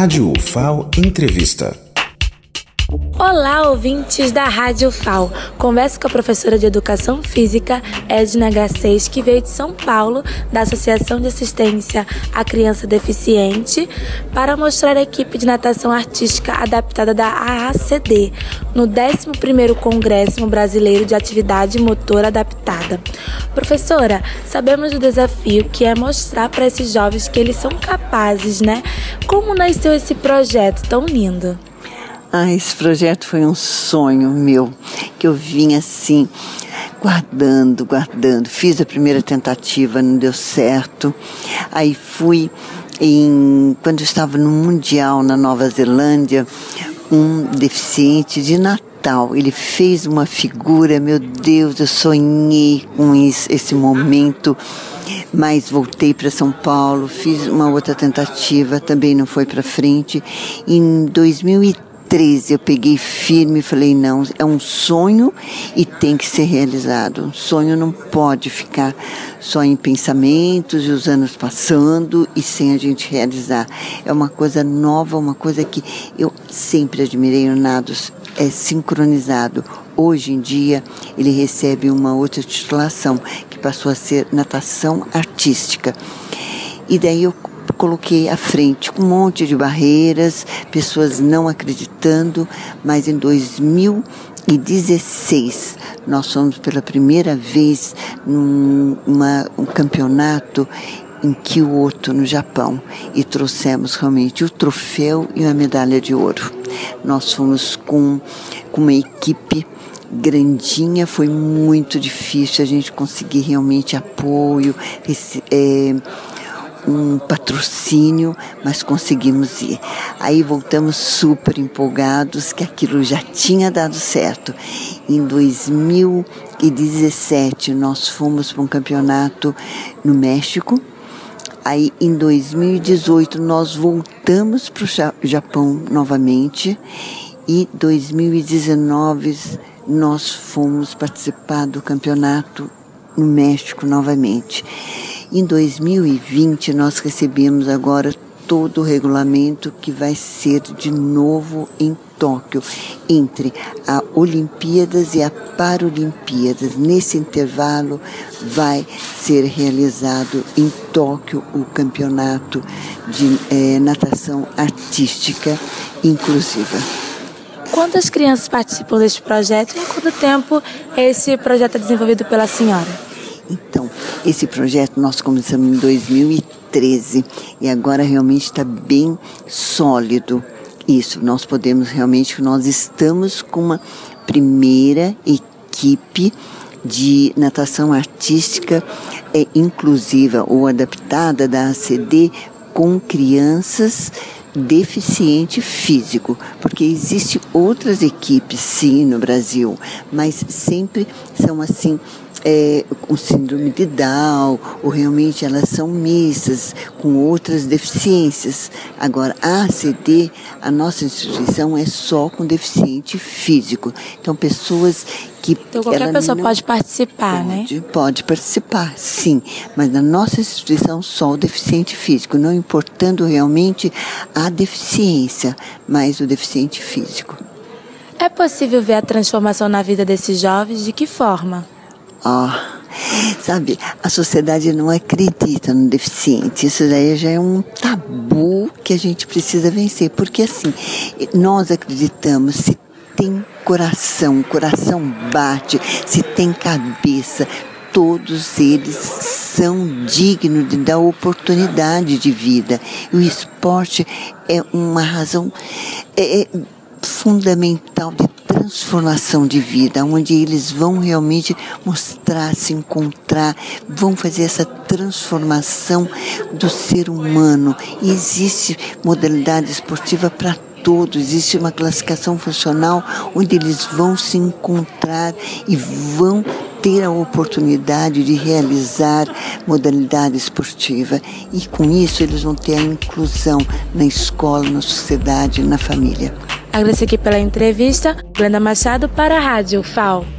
Rádio UFAO Entrevista. Olá, ouvintes da Rádio FAO. Converso com a professora de Educação Física, Edna Garcês, que veio de São Paulo, da Associação de Assistência à Criança Deficiente, para mostrar a equipe de natação artística adaptada da AACD, no 11º Congresso Brasileiro de Atividade Motora Adaptada. Professora, sabemos do desafio que é mostrar para esses jovens que eles são capazes, né? Como nasceu esse projeto tão lindo? Ah, esse projeto foi um sonho meu, que eu vinha assim, guardando, guardando. Fiz a primeira tentativa, não deu certo. Aí fui em, quando eu estava no Mundial na Nova Zelândia, um deficiente de Natal. Ele fez uma figura, meu Deus, eu sonhei com isso, esse momento mas voltei para São Paulo, fiz uma outra tentativa, também não foi para frente. Em 2013 13 eu peguei firme e falei: não, é um sonho e tem que ser realizado. Um sonho não pode ficar só em pensamentos e os anos passando e sem a gente realizar. É uma coisa nova, uma coisa que eu sempre admirei o Nados, é sincronizado. Hoje em dia ele recebe uma outra titulação que passou a ser natação artística. E daí eu coloquei à frente um monte de barreiras, pessoas não acreditando, mas em 2016 nós fomos pela primeira vez num uma, um campeonato em Kyoto, no Japão, e trouxemos realmente o troféu e a medalha de ouro. Nós fomos com, com uma equipe grandinha, foi muito difícil a gente conseguir realmente apoio, esse, é, um patrocínio, mas conseguimos ir. Aí voltamos super empolgados que aquilo já tinha dado certo. Em 2017 nós fomos para um campeonato no México. Aí em 2018 nós voltamos para o Japão novamente e 2019 nós fomos participar do campeonato no México novamente. Em 2020, nós recebemos agora todo o regulamento que vai ser de novo em Tóquio, entre a Olimpíadas e a Paralimpíadas. Nesse intervalo, vai ser realizado em Tóquio o campeonato de é, natação artística inclusiva. Quantas crianças participam deste projeto e há quanto tempo esse projeto é desenvolvido pela senhora? Então, esse projeto nós começamos em 2013 e agora realmente está bem sólido. Isso, nós podemos realmente, nós estamos com uma primeira equipe de natação artística é, inclusiva ou adaptada da ACD com crianças deficiente físico, porque existe outras equipes sim no Brasil, mas sempre são assim é, com síndrome de Down, ou realmente elas são mistas, com outras deficiências. Agora, a ACD, a nossa instituição é só com deficiente físico. Então, pessoas que. Então, qualquer pessoa pode participar, pode, né? Pode participar, sim. Mas na nossa instituição, só o deficiente físico, não importando realmente a deficiência, mas o deficiente físico. É possível ver a transformação na vida desses jovens? De que forma? Ó, sabe, a sociedade não acredita no deficiente. Isso daí já é um tabu que a gente precisa vencer. Porque assim, nós acreditamos, se tem coração, coração bate, se tem cabeça, todos eles são dignos de dar oportunidade de vida. O esporte é uma razão é, é fundamental de transformação de vida, onde eles vão realmente mostrar, se encontrar, vão fazer essa transformação do ser humano. E existe modalidade esportiva para todos, existe uma classificação funcional onde eles vão se encontrar e vão ter a oportunidade de realizar modalidade esportiva. E com isso eles vão ter a inclusão na escola, na sociedade, na família. Agradeço aqui pela entrevista. Glenda Machado para a Rádio FAO.